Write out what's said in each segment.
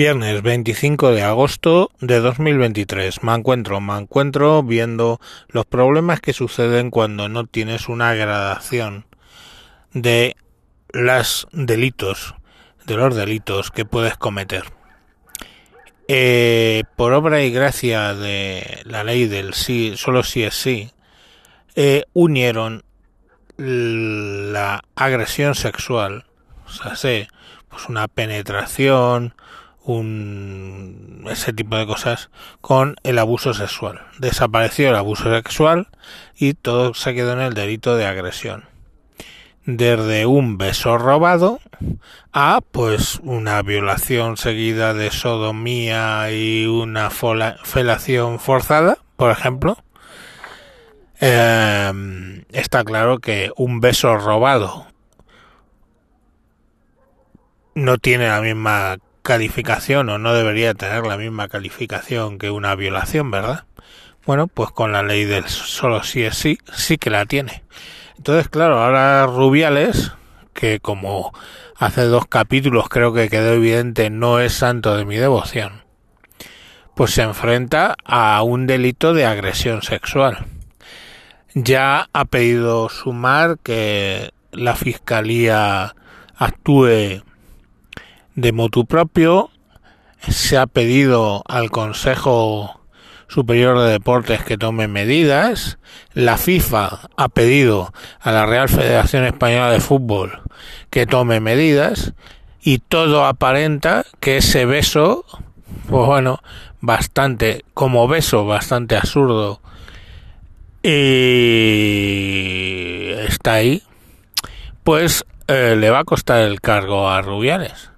Viernes 25 de agosto de 2023. Me encuentro, me encuentro viendo los problemas que suceden cuando no tienes una gradación de los delitos, de los delitos que puedes cometer. Eh, por obra y gracia de la ley del sí, solo sí es sí, eh, unieron la agresión sexual, o sea, pues una penetración, un, ese tipo de cosas con el abuso sexual. Desapareció el abuso sexual y todo se quedó en el delito de agresión. Desde un beso robado a pues una violación seguida de sodomía y una felación forzada, por ejemplo. Eh, está claro que un beso robado no tiene la misma calificación o no debería tener la misma calificación que una violación, ¿verdad? Bueno, pues con la ley del solo sí es sí, sí que la tiene. Entonces, claro, ahora Rubiales, que como hace dos capítulos creo que quedó evidente no es santo de mi devoción, pues se enfrenta a un delito de agresión sexual. Ya ha pedido sumar que la Fiscalía actúe de motu propio se ha pedido al Consejo Superior de Deportes que tome medidas. La FIFA ha pedido a la Real Federación Española de Fútbol que tome medidas. Y todo aparenta que ese beso, pues bueno, bastante, como beso, bastante absurdo. Y está ahí. Pues eh, le va a costar el cargo a Rubiales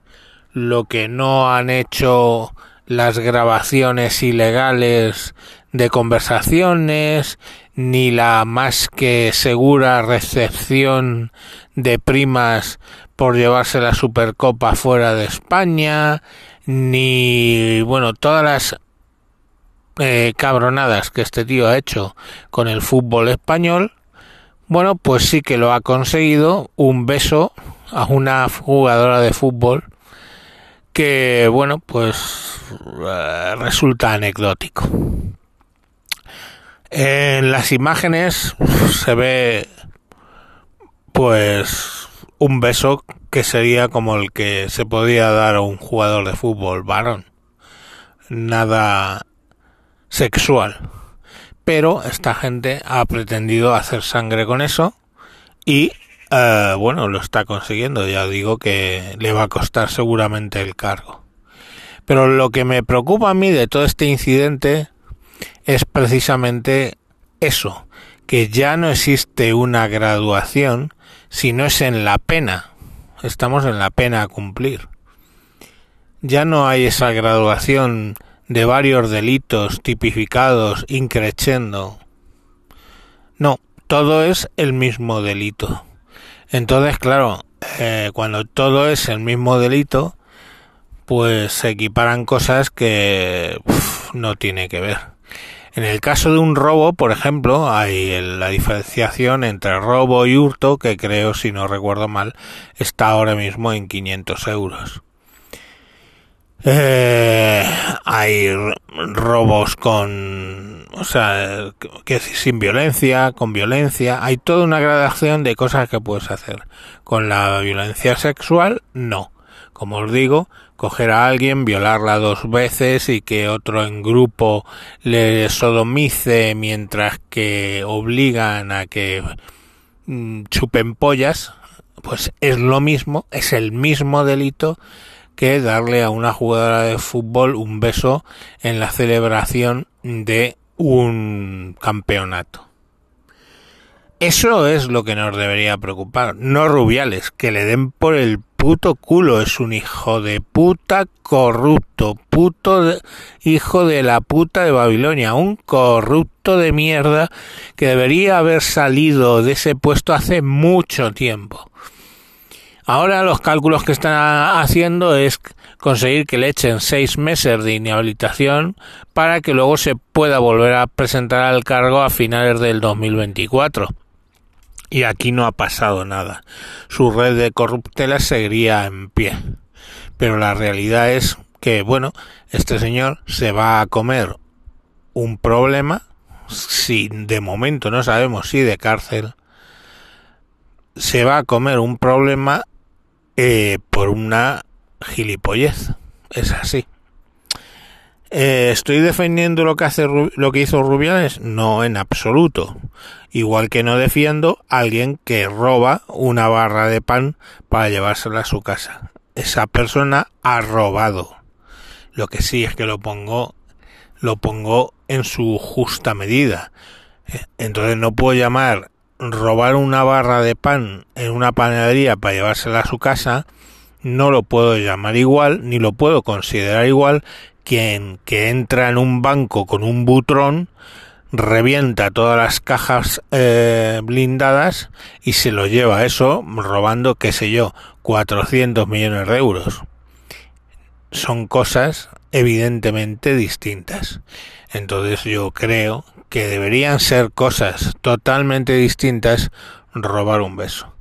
lo que no han hecho las grabaciones ilegales de conversaciones, ni la más que segura recepción de primas por llevarse la Supercopa fuera de España, ni, bueno, todas las eh, cabronadas que este tío ha hecho con el fútbol español, bueno, pues sí que lo ha conseguido. Un beso a una jugadora de fútbol que bueno pues eh, resulta anecdótico. En las imágenes se ve pues un beso que sería como el que se podía dar a un jugador de fútbol varón. Nada sexual. Pero esta gente ha pretendido hacer sangre con eso y eh, bueno, lo está consiguiendo, ya digo que le va a costar seguramente el cargo. Pero lo que me preocupa a mí de todo este incidente es precisamente eso, que ya no existe una graduación, sino es en la pena. Estamos en la pena a cumplir. Ya no hay esa graduación de varios delitos tipificados increciendo. No, todo es el mismo delito. Entonces, claro, eh, cuando todo es el mismo delito, pues se equiparan cosas que no tiene que ver. En el caso de un robo, por ejemplo, hay la diferenciación entre robo y hurto, que creo, si no recuerdo mal, está ahora mismo en 500 euros. Eh, hay robos con, o sea, que sin violencia, con violencia, hay toda una gradación de cosas que puedes hacer. Con la violencia sexual, no. Como os digo, coger a alguien, violarla dos veces y que otro en grupo le sodomice mientras que obligan a que mm, chupen pollas, pues es lo mismo, es el mismo delito que darle a una jugadora de fútbol un beso en la celebración de un campeonato. Eso es lo que nos debería preocupar, no Rubiales, que le den por el puto culo, es un hijo de puta corrupto, puto hijo de la puta de Babilonia, un corrupto de mierda que debería haber salido de ese puesto hace mucho tiempo. Ahora los cálculos que están haciendo es conseguir que le echen seis meses de inhabilitación para que luego se pueda volver a presentar al cargo a finales del 2024. Y aquí no ha pasado nada. Su red de corruptelas seguiría en pie. Pero la realidad es que, bueno, este señor se va a comer un problema, si de momento no sabemos si de cárcel, se va a comer un problema eh, por una gilipollez. Es así. Eh, ¿Estoy defendiendo lo que hace lo que hizo Rubiales? No, en absoluto. Igual que no defiendo a alguien que roba una barra de pan para llevársela a su casa. Esa persona ha robado. Lo que sí es que lo pongo lo pongo en su justa medida. Eh, entonces no puedo llamar robar una barra de pan en una panadería para llevársela a su casa, no lo puedo llamar igual, ni lo puedo considerar igual quien que entra en un banco con un butrón, revienta todas las cajas eh, blindadas y se lo lleva eso robando, qué sé yo, 400 millones de euros. Son cosas evidentemente distintas. Entonces yo creo que deberían ser cosas totalmente distintas robar un beso.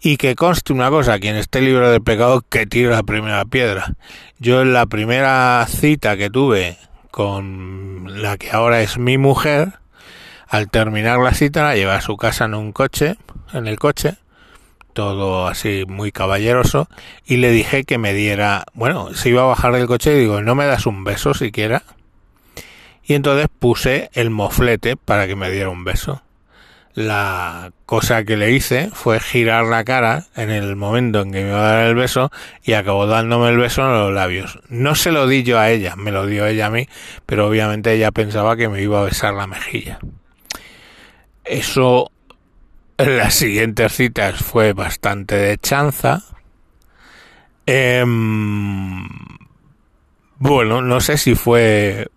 Y que conste una cosa, quien esté libre de pecado que tire la primera piedra. Yo en la primera cita que tuve con la que ahora es mi mujer, al terminar la cita la llevé a su casa en un coche, en el coche, todo así muy caballeroso, y le dije que me diera, bueno, se iba a bajar del coche y digo, ¿no me das un beso siquiera? y entonces puse el moflete para que me diera un beso. La cosa que le hice fue girar la cara en el momento en que me iba a dar el beso y acabó dándome el beso en los labios. No se lo di yo a ella, me lo dio ella a mí, pero obviamente ella pensaba que me iba a besar la mejilla. Eso las siguientes citas fue bastante de chanza. Em, bueno, no sé si fue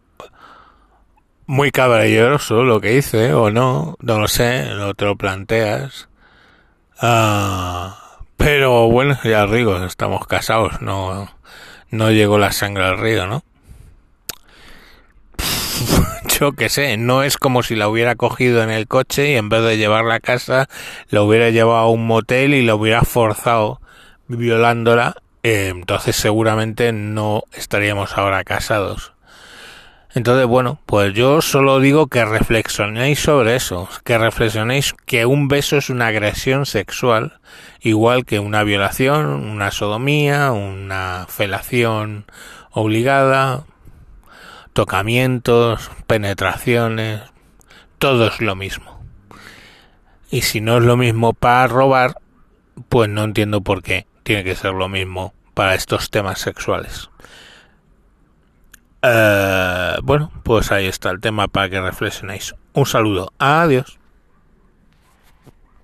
muy caballeroso lo que hice o no, no lo sé, no te lo planteas. Ah, pero bueno, ya digo, estamos casados, no, no llegó la sangre al río, ¿no? Yo qué sé, no es como si la hubiera cogido en el coche y en vez de llevarla a casa, la hubiera llevado a un motel y la hubiera forzado violándola, eh, entonces seguramente no estaríamos ahora casados. Entonces, bueno, pues yo solo digo que reflexionéis sobre eso, que reflexionéis que un beso es una agresión sexual, igual que una violación, una sodomía, una felación obligada, tocamientos, penetraciones, todo es lo mismo. Y si no es lo mismo para robar, pues no entiendo por qué tiene que ser lo mismo para estos temas sexuales. Eh, bueno, pues ahí está el tema para que reflexionéis. Un saludo. Adiós.